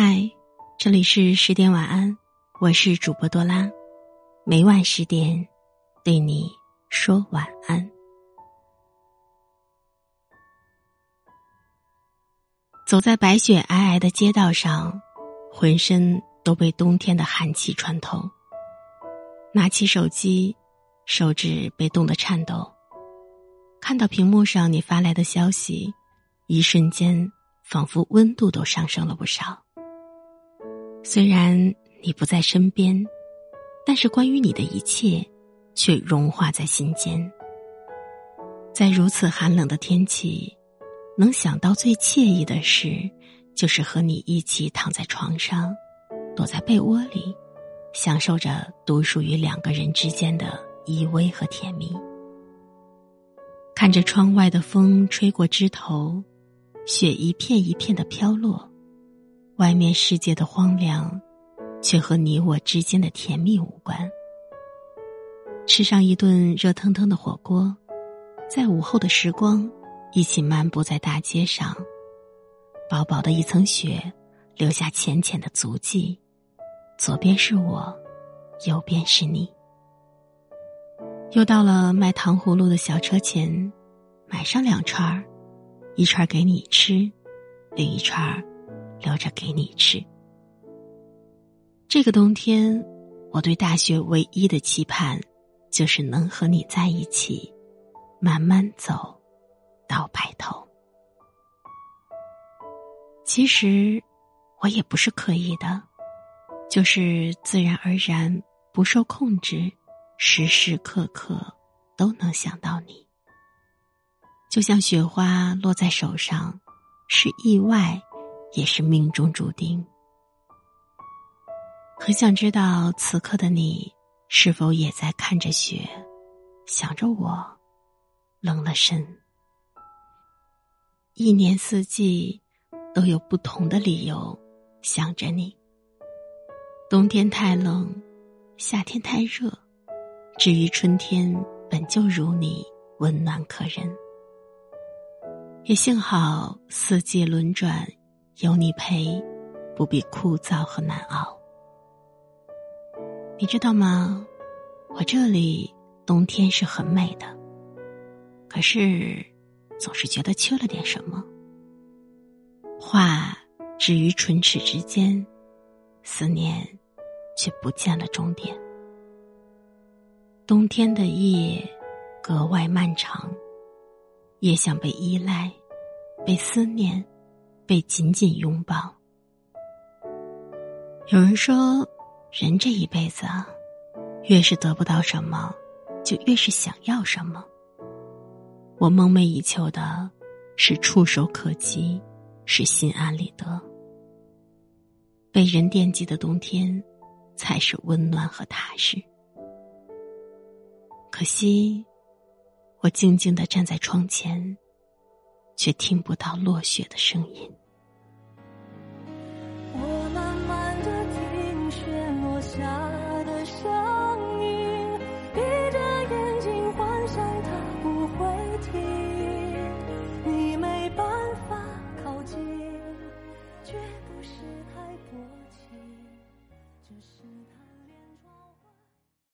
嗨，这里是十点晚安，我是主播多拉，每晚十点对你说晚安。走在白雪皑皑的街道上，浑身都被冬天的寒气穿透。拿起手机，手指被冻得颤抖。看到屏幕上你发来的消息，一瞬间仿佛温度都上升了不少。虽然你不在身边，但是关于你的一切，却融化在心间。在如此寒冷的天气，能想到最惬意的事，就是和你一起躺在床上，躲在被窝里，享受着独属于两个人之间的依偎和甜蜜。看着窗外的风吹过枝头，雪一片一片的飘落。外面世界的荒凉，却和你我之间的甜蜜无关。吃上一顿热腾腾的火锅，在午后的时光，一起漫步在大街上。薄薄的一层雪，留下浅浅的足迹。左边是我，右边是你。又到了卖糖葫芦的小车前，买上两串儿，一串儿给你吃，另一串儿。留着给你吃。这个冬天，我对大学唯一的期盼，就是能和你在一起，慢慢走，到白头。其实，我也不是刻意的，就是自然而然，不受控制，时时刻刻都能想到你。就像雪花落在手上，是意外。也是命中注定。很想知道此刻的你是否也在看着雪，想着我，冷了神。一年四季都有不同的理由想着你。冬天太冷，夏天太热，至于春天本就如你温暖可人。也幸好四季轮转。有你陪，不必枯燥和难熬。你知道吗？我这里冬天是很美的，可是总是觉得缺了点什么。话止于唇齿之间，思念却不见了终点。冬天的夜格外漫长，也想被依赖，被思念。被紧紧拥抱。有人说，人这一辈子啊，越是得不到什么，就越是想要什么。我梦寐以求的是触手可及，是心安理得。被人惦记的冬天，才是温暖和踏实。可惜，我静静的站在窗前。却听不到落雪的声音。